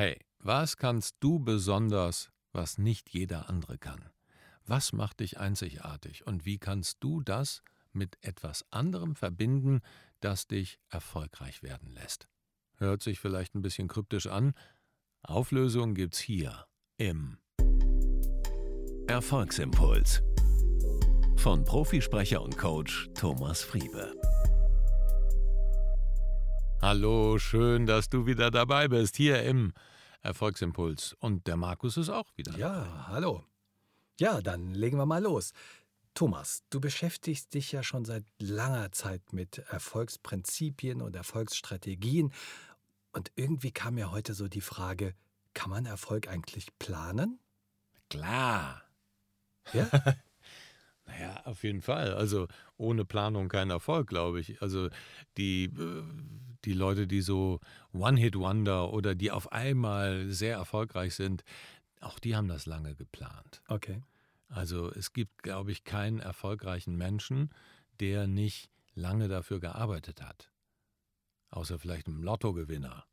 Hey, was kannst du besonders, was nicht jeder andere kann? Was macht dich einzigartig und wie kannst du das mit etwas anderem verbinden, das dich erfolgreich werden lässt? Hört sich vielleicht ein bisschen kryptisch an. Auflösung gibt's hier im Erfolgsimpuls von Profisprecher und Coach Thomas Friebe. Hallo, schön, dass du wieder dabei bist, hier im Erfolgsimpuls. Und der Markus ist auch wieder Ja, dabei. hallo. Ja, dann legen wir mal los. Thomas, du beschäftigst dich ja schon seit langer Zeit mit Erfolgsprinzipien und Erfolgsstrategien. Und irgendwie kam mir heute so die Frage, kann man Erfolg eigentlich planen? Klar. Ja? Naja, auf jeden Fall. Also ohne Planung kein Erfolg, glaube ich. Also die, äh, die Leute, die so One-Hit-Wonder oder die auf einmal sehr erfolgreich sind, auch die haben das lange geplant. Okay. Also es gibt, glaube ich, keinen erfolgreichen Menschen, der nicht lange dafür gearbeitet hat. Außer vielleicht einem Lottogewinner.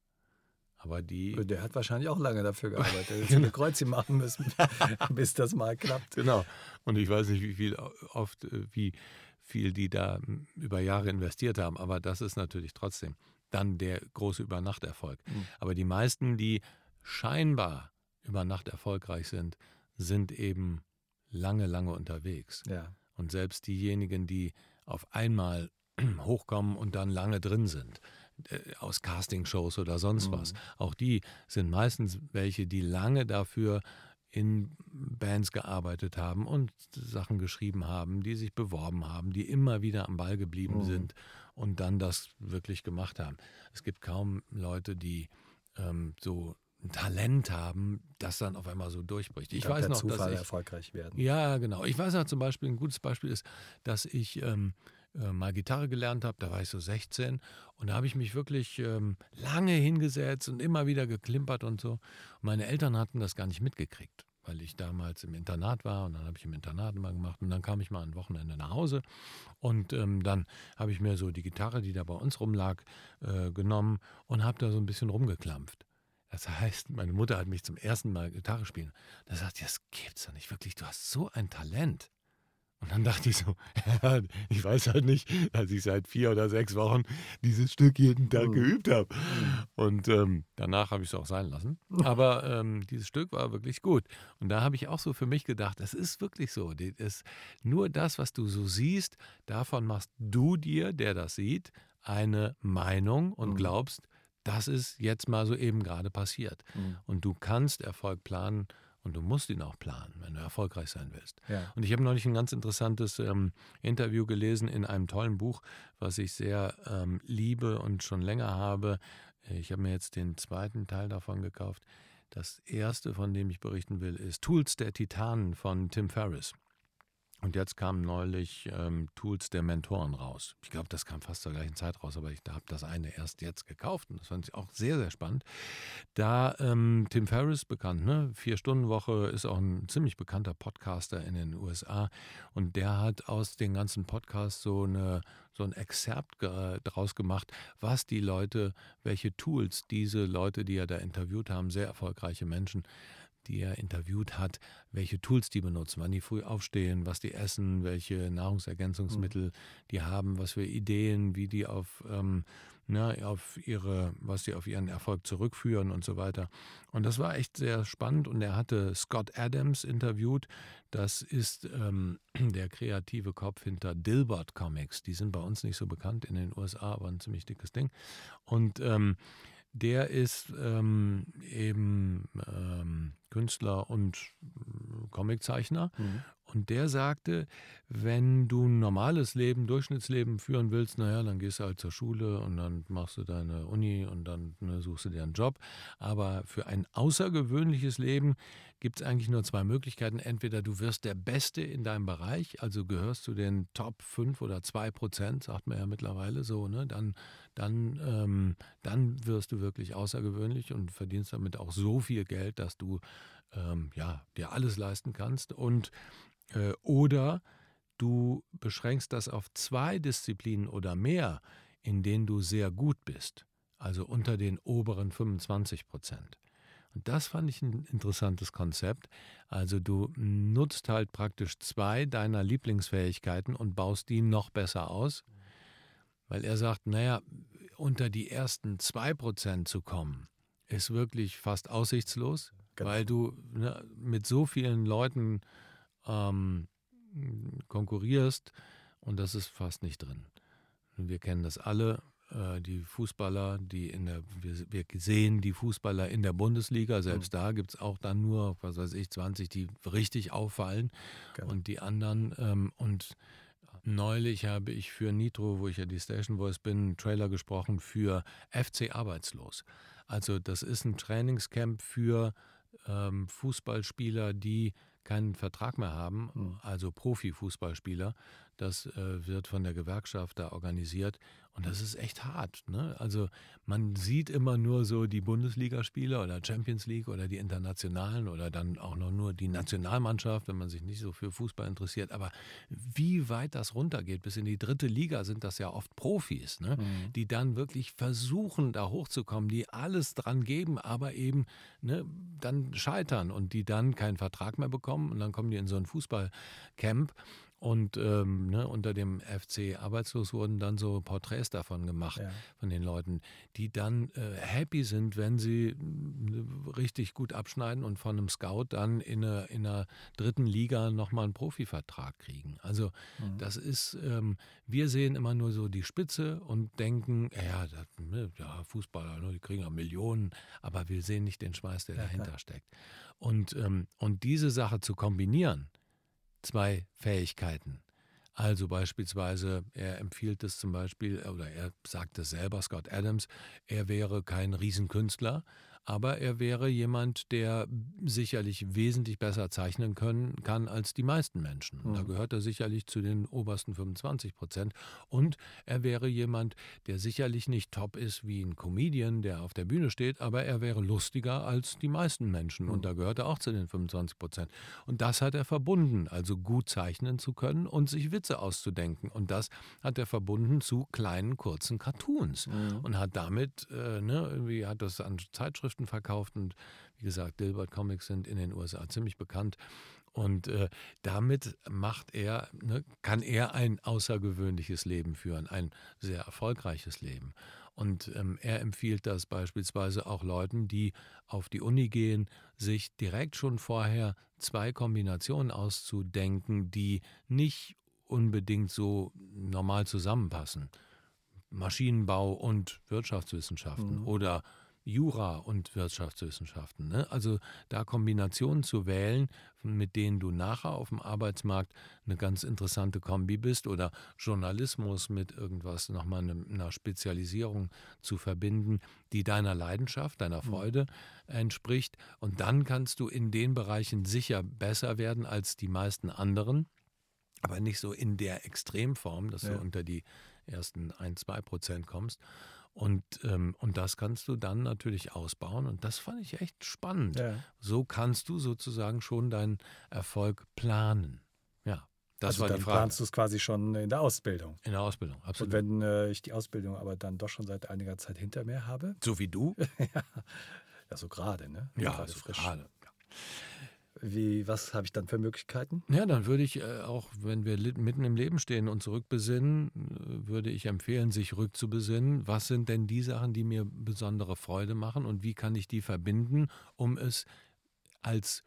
Aber die. Der hat wahrscheinlich auch lange dafür gearbeitet. Er hätte eine Kreuzchen machen müssen, bis das mal klappt. Genau. Und ich weiß nicht, wie viel oft, äh, wie viel die da m, über Jahre investiert haben, aber das ist natürlich trotzdem dann der große Übernachterfolg. Mhm. Aber die meisten, die scheinbar über Nacht erfolgreich sind, sind eben lange, lange unterwegs. Ja. Und selbst diejenigen, die auf einmal hochkommen und dann lange drin sind, äh, aus Castingshows oder sonst was, auch die sind meistens welche, die lange dafür in Bands gearbeitet haben und Sachen geschrieben haben, die sich beworben haben, die immer wieder am Ball geblieben Mhm. sind und dann das wirklich gemacht haben. Es gibt kaum Leute, die ähm, so ein Talent haben, das dann auf einmal so durchbricht. Ich weiß noch, Zufall dass ich, erfolgreich werden. ja, genau. Ich weiß noch zum Beispiel, ein gutes Beispiel ist, dass ich ähm, äh, mal Gitarre gelernt habe, da war ich so 16 und da habe ich mich wirklich ähm, lange hingesetzt und immer wieder geklimpert und so. Und meine Eltern hatten das gar nicht mitgekriegt, weil ich damals im Internat war und dann habe ich im Internat mal gemacht und dann kam ich mal ein Wochenende nach Hause und ähm, dann habe ich mir so die Gitarre, die da bei uns rumlag, äh, genommen und habe da so ein bisschen rumgeklampft. Das heißt, meine Mutter hat mich zum ersten Mal Gitarre spielen. Da sagt, das gibt's doch nicht wirklich. Du hast so ein Talent. Und dann dachte ich so, ich weiß halt nicht, dass ich seit vier oder sechs Wochen dieses Stück jeden Tag Mhm. geübt habe. Und ähm, danach habe ich es auch sein lassen. Aber ähm, dieses Stück war wirklich gut. Und da habe ich auch so für mich gedacht, das ist wirklich so. Das, nur das, was du so siehst, davon machst du dir, der das sieht, eine Meinung und Mhm. glaubst, das ist jetzt mal so eben gerade passiert. Mhm. Und du kannst Erfolg planen und du musst ihn auch planen, wenn du erfolgreich sein willst. Ja. Und ich habe neulich ein ganz interessantes ähm, Interview gelesen in einem tollen Buch, was ich sehr ähm, liebe und schon länger habe. Ich habe mir jetzt den zweiten Teil davon gekauft. Das erste, von dem ich berichten will, ist Tools der Titanen von Tim Ferriss. Und jetzt kamen neulich ähm, Tools der Mentoren raus. Ich glaube, das kam fast zur gleichen Zeit raus, aber ich habe das eine erst jetzt gekauft und das fand ich auch sehr, sehr spannend. Da ähm, Tim Ferriss bekannt, ne? Vier-Stunden-Woche ist auch ein ziemlich bekannter Podcaster in den USA und der hat aus den ganzen Podcasts so, eine, so ein Exzerpt ge- draus gemacht, was die Leute, welche Tools diese Leute, die er da interviewt haben, sehr erfolgreiche Menschen, die er interviewt hat, welche Tools die benutzen, wann die früh aufstehen, was die essen, welche Nahrungsergänzungsmittel die haben, was für Ideen, wie die auf, ähm, ne, auf ihre, was sie auf ihren Erfolg zurückführen und so weiter. Und das war echt sehr spannend und er hatte Scott Adams interviewt. Das ist ähm, der kreative Kopf hinter Dilbert Comics. Die sind bei uns nicht so bekannt in den USA, aber ein ziemlich dickes Ding. Und ähm, der ist ähm, eben ähm, Künstler und äh, Comiczeichner. Mhm. Und der sagte, wenn du ein normales Leben, Durchschnittsleben führen willst, naja, dann gehst du halt zur Schule und dann machst du deine Uni und dann ne, suchst du dir einen Job. Aber für ein außergewöhnliches Leben gibt es eigentlich nur zwei Möglichkeiten. Entweder du wirst der Beste in deinem Bereich, also gehörst zu den Top 5 oder 2 Prozent, sagt man ja mittlerweile so, ne? dann, dann, ähm, dann wirst du wirklich außergewöhnlich und verdienst damit auch so viel Geld, dass du ähm, ja, dir alles leisten kannst. Und oder du beschränkst das auf zwei Disziplinen oder mehr, in denen du sehr gut bist, also unter den oberen 25 Prozent. Und das fand ich ein interessantes Konzept. Also du nutzt halt praktisch zwei deiner Lieblingsfähigkeiten und baust die noch besser aus. Weil er sagt, naja, unter die ersten zwei Prozent zu kommen, ist wirklich fast aussichtslos, genau. weil du ne, mit so vielen Leuten ähm, konkurrierst und das ist fast nicht drin. Wir kennen das alle, äh, die Fußballer, die in der, wir, wir, sehen die Fußballer in der Bundesliga, selbst mhm. da gibt es auch dann nur, was weiß ich, 20, die richtig auffallen genau. und die anderen ähm, und Neulich habe ich für Nitro, wo ich ja die Station Voice bin, einen Trailer gesprochen für FC Arbeitslos. Also das ist ein Trainingscamp für ähm, Fußballspieler, die keinen Vertrag mehr haben, hm. also Profifußballspieler. Das äh, wird von der Gewerkschaft da organisiert und das ist echt hart. Ne? Also man sieht immer nur so die Bundesligaspiele oder Champions League oder die internationalen oder dann auch noch nur die Nationalmannschaft, wenn man sich nicht so für Fußball interessiert. Aber wie weit das runtergeht, bis in die dritte Liga sind das ja oft Profis, ne? Mhm. die dann wirklich versuchen, da hochzukommen, die alles dran geben, aber eben ne, dann scheitern und die dann keinen Vertrag mehr bekommen und dann kommen die in so ein Fußballcamp und ähm, ne, unter dem FC Arbeitslos wurden dann so Porträts davon gemacht, ja. von den Leuten, die dann äh, happy sind, wenn sie äh, richtig gut abschneiden und von einem Scout dann in einer, in einer dritten Liga nochmal einen Profivertrag kriegen. Also mhm. das ist, ähm, wir sehen immer nur so die Spitze und denken, ja, das, ne, ja Fußballer, ne, die kriegen ja Millionen, aber wir sehen nicht den Schmeiß, der ja, dahinter klar. steckt. Und, ähm, und diese Sache zu kombinieren, zwei Fähigkeiten. Also beispielsweise, er empfiehlt es zum Beispiel, oder er sagt es selber, Scott Adams, er wäre kein Riesenkünstler, aber er wäre jemand, der sicherlich wesentlich besser zeichnen können, kann als die meisten Menschen. Mhm. Da gehört er sicherlich zu den obersten 25 Prozent. Und er wäre jemand, der sicherlich nicht top ist wie ein Comedian, der auf der Bühne steht, aber er wäre lustiger als die meisten Menschen. Mhm. Und da gehört er auch zu den 25 Prozent. Und das hat er verbunden, also gut zeichnen zu können und sich Witze auszudenken. Und das hat er verbunden zu kleinen, kurzen Cartoons. Mhm. Und hat damit, äh, ne, irgendwie hat das an Zeitschriften Zeitschriften verkauft und wie gesagt, Dilbert Comics sind in den USA ziemlich bekannt. Und äh, damit macht er, ne, kann er ein außergewöhnliches Leben führen, ein sehr erfolgreiches Leben. Und ähm, er empfiehlt das beispielsweise auch Leuten, die auf die Uni gehen, sich direkt schon vorher zwei Kombinationen auszudenken, die nicht unbedingt so normal zusammenpassen. Maschinenbau und Wirtschaftswissenschaften mhm. oder Jura und Wirtschaftswissenschaften. Ne? Also da Kombinationen zu wählen, mit denen du nachher auf dem Arbeitsmarkt eine ganz interessante Kombi bist oder Journalismus mit irgendwas, nochmal eine, einer Spezialisierung zu verbinden, die deiner Leidenschaft, deiner mhm. Freude entspricht. Und dann kannst du in den Bereichen sicher besser werden als die meisten anderen. Aber nicht so in der Extremform, dass ja. du unter die ersten ein, zwei Prozent kommst. Und, ähm, und das kannst du dann natürlich ausbauen. Und das fand ich echt spannend. Ja. So kannst du sozusagen schon deinen Erfolg planen. Ja, das also war dann die Frage. planst du es quasi schon in der Ausbildung. In der Ausbildung, absolut. Und wenn äh, ich die Ausbildung aber dann doch schon seit einiger Zeit hinter mir habe. So wie du? ja. so gerade, ne? Ja, so frisch. Gerade. Ja. Wie, was habe ich dann für Möglichkeiten? Ja, dann würde ich äh, auch, wenn wir mitten im Leben stehen und zurückbesinnen, äh, würde ich empfehlen, sich rückzubesinnen. Was sind denn die Sachen, die mir besondere Freude machen und wie kann ich die verbinden, um es als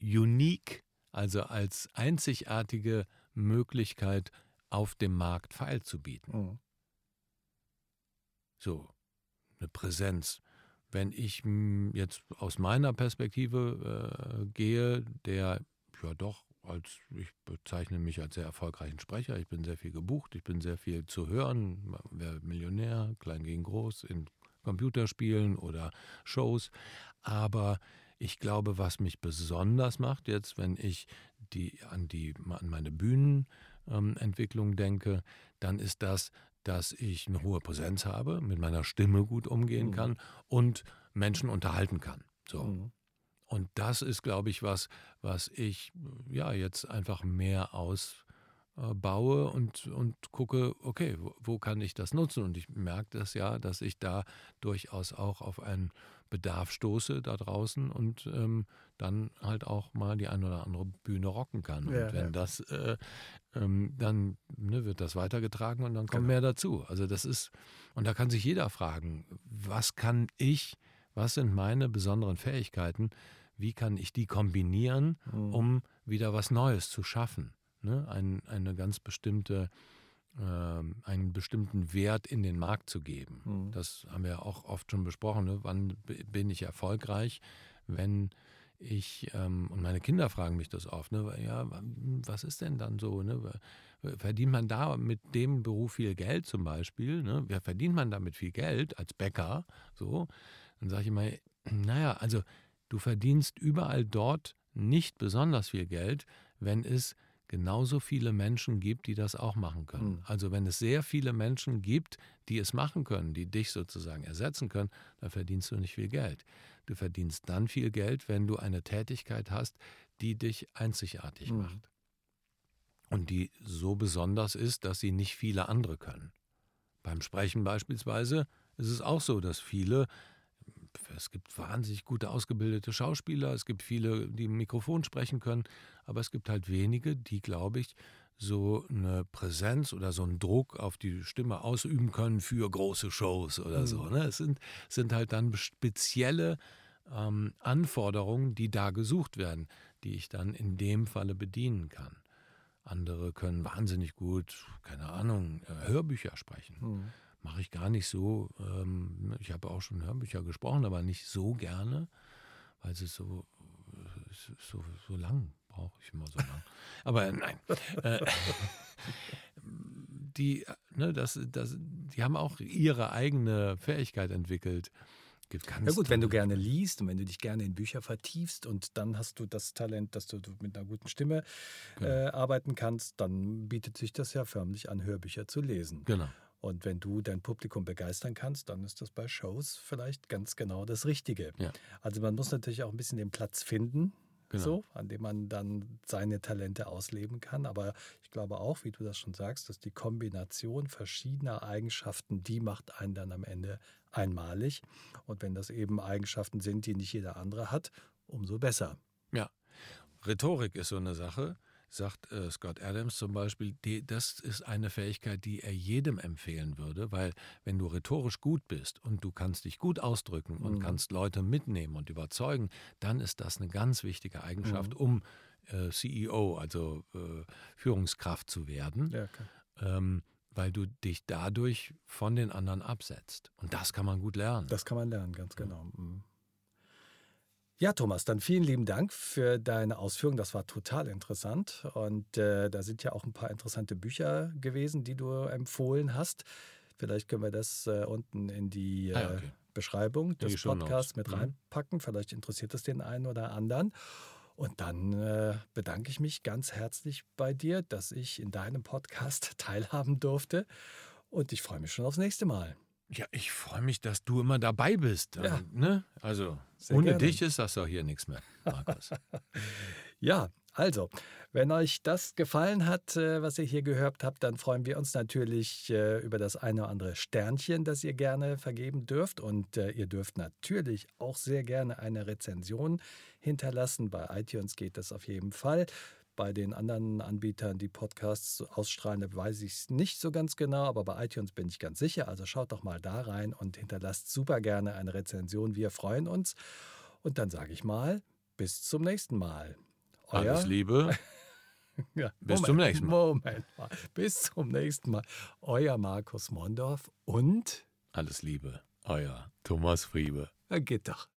unique, also als einzigartige Möglichkeit auf dem Markt feilzubieten. Mhm. So, eine Präsenz wenn ich jetzt aus meiner Perspektive äh, gehe, der ja doch als ich bezeichne mich als sehr erfolgreichen Sprecher. Ich bin sehr viel gebucht, ich bin sehr viel zu hören, wer Millionär, klein gegen groß, in Computerspielen oder Shows. Aber ich glaube, was mich besonders macht jetzt, wenn ich die, an, die, an meine Bühnenentwicklung ähm, denke, dann ist das, dass ich eine hohe Präsenz habe, mit meiner Stimme gut umgehen mhm. kann und Menschen unterhalten kann. So. Mhm. Und das ist, glaube ich, was, was ich ja jetzt einfach mehr ausbaue und, und gucke, okay, wo, wo kann ich das nutzen? Und ich merke das ja, dass ich da durchaus auch auf ein Bedarf stoße da draußen und ähm, dann halt auch mal die eine oder andere Bühne rocken kann. Ja, und wenn ja. das, äh, ähm, dann ne, wird das weitergetragen und dann kommt Genau. mehr dazu. Also das ist, und da kann sich jeder fragen, was kann ich, was sind meine besonderen Fähigkeiten, wie kann ich die kombinieren, Mhm. um wieder was Neues zu schaffen. Ne? Ein, eine ganz bestimmte, einen bestimmten Wert in den Markt zu geben. Mhm. Das haben wir auch oft schon besprochen. Ne? Wann bin ich erfolgreich, wenn ich, ähm, und meine Kinder fragen mich das oft, ne? ja, was ist denn dann so? Ne? Verdient man da mit dem Beruf viel Geld zum Beispiel? Ne? Verdient man damit viel Geld als Bäcker? So, dann sage ich immer, naja, also du verdienst überall dort nicht besonders viel Geld, wenn es genauso viele Menschen gibt, die das auch machen können. Hm. Also wenn es sehr viele Menschen gibt, die es machen können, die dich sozusagen ersetzen können, dann verdienst du nicht viel Geld. Du verdienst dann viel Geld, wenn du eine Tätigkeit hast, die dich einzigartig Hm. macht. Und die so besonders ist, dass sie nicht viele andere können. Beim Sprechen beispielsweise ist es auch so, dass viele, es gibt wahnsinnig gute ausgebildete Schauspieler, es gibt viele, die im Mikrofon sprechen können, aber es gibt halt wenige, die, glaube ich, so eine Präsenz oder so einen Druck auf die Stimme ausüben können für große Shows oder so. Ne? Es sind, sind halt dann spezielle ähm, Anforderungen, die da gesucht werden, die ich dann in dem Falle bedienen kann. Andere können wahnsinnig gut, keine Ahnung, äh, Hörbücher sprechen. Mhm. Mache ich gar nicht so. Ähm, ich habe auch schon Hörbücher gesprochen, aber nicht so gerne, weil es ist so, es ist so, so lang brauche ich immer so lang. Aber nein. Äh, die, ne, das, das, die haben auch ihre eigene Fähigkeit entwickelt. Gibt ganz Ja gut, wenn du gerne liest und wenn du dich gerne in Bücher vertiefst und dann hast du das Talent, dass du mit einer guten Stimme Genau. äh, arbeiten kannst, dann bietet sich das ja förmlich an, Hörbücher zu lesen. Genau. Und wenn du dein Publikum begeistern kannst, dann ist das bei Shows vielleicht ganz genau das Richtige. Ja. Also man muss natürlich auch ein bisschen den Platz finden, Genau. so, an dem man dann seine Talente ausleben kann. Aber ich glaube auch, wie du das schon sagst, dass die Kombination verschiedener Eigenschaften, die macht einen dann am Ende einmalig. Und wenn das eben Eigenschaften sind, die nicht jeder andere hat, umso besser. Ja. Rhetorik ist so eine Sache, sagt äh, Scott Adams zum Beispiel, die, das ist eine Fähigkeit, die er jedem empfehlen würde, weil wenn du rhetorisch gut bist und du kannst dich gut ausdrücken und Mhm. kannst Leute mitnehmen und überzeugen, dann ist das eine ganz wichtige Eigenschaft, Mhm. um äh, CEO, also äh, Führungskraft zu werden, Ja, ähm, weil du dich dadurch von den anderen absetzt. Und das kann man gut lernen. Das kann man lernen, ganz genau. Mhm. Ja, Thomas, dann vielen lieben Dank für deine Ausführungen. Das war total interessant. Und äh, da sind ja auch ein paar interessante Bücher gewesen, die du empfohlen hast. Vielleicht können wir das äh, unten in die äh, Ah, okay. Beschreibung des. Podcasts mit Mhm. reinpacken. Vielleicht interessiert es den einen oder anderen. Und dann äh, bedanke ich mich ganz herzlich bei dir, dass ich in deinem Podcast teilhaben durfte. Und ich freue mich schon aufs nächste Mal. Ja, ich freue mich, dass du immer dabei bist. Ja. Ne? Also, Sehr ohne gerne. dich ist das doch hier nichts mehr, Markus. Ja, also, wenn euch das gefallen hat, äh, was ihr hier gehört habt, dann freuen wir uns natürlich äh, über das eine oder andere Sternchen, das ihr gerne vergeben dürft. Und äh, ihr dürft natürlich auch sehr gerne eine Rezension hinterlassen. Bei iTunes geht das auf jeden Fall. Bei den anderen Anbietern, die Podcasts ausstrahlen, da weiß ich es nicht so ganz genau, aber bei iTunes bin ich ganz sicher. Also schaut doch mal da rein und hinterlasst super gerne eine Rezension. Wir freuen uns. Und dann sage ich mal, bis zum nächsten Mal. Alles Liebe. Ja, Bis Moment, zum nächsten Mal. Moment mal. Bis zum nächsten Mal. Euer Markus Mondorf und Alles Liebe. Euer Thomas Friebe. äh, geht doch.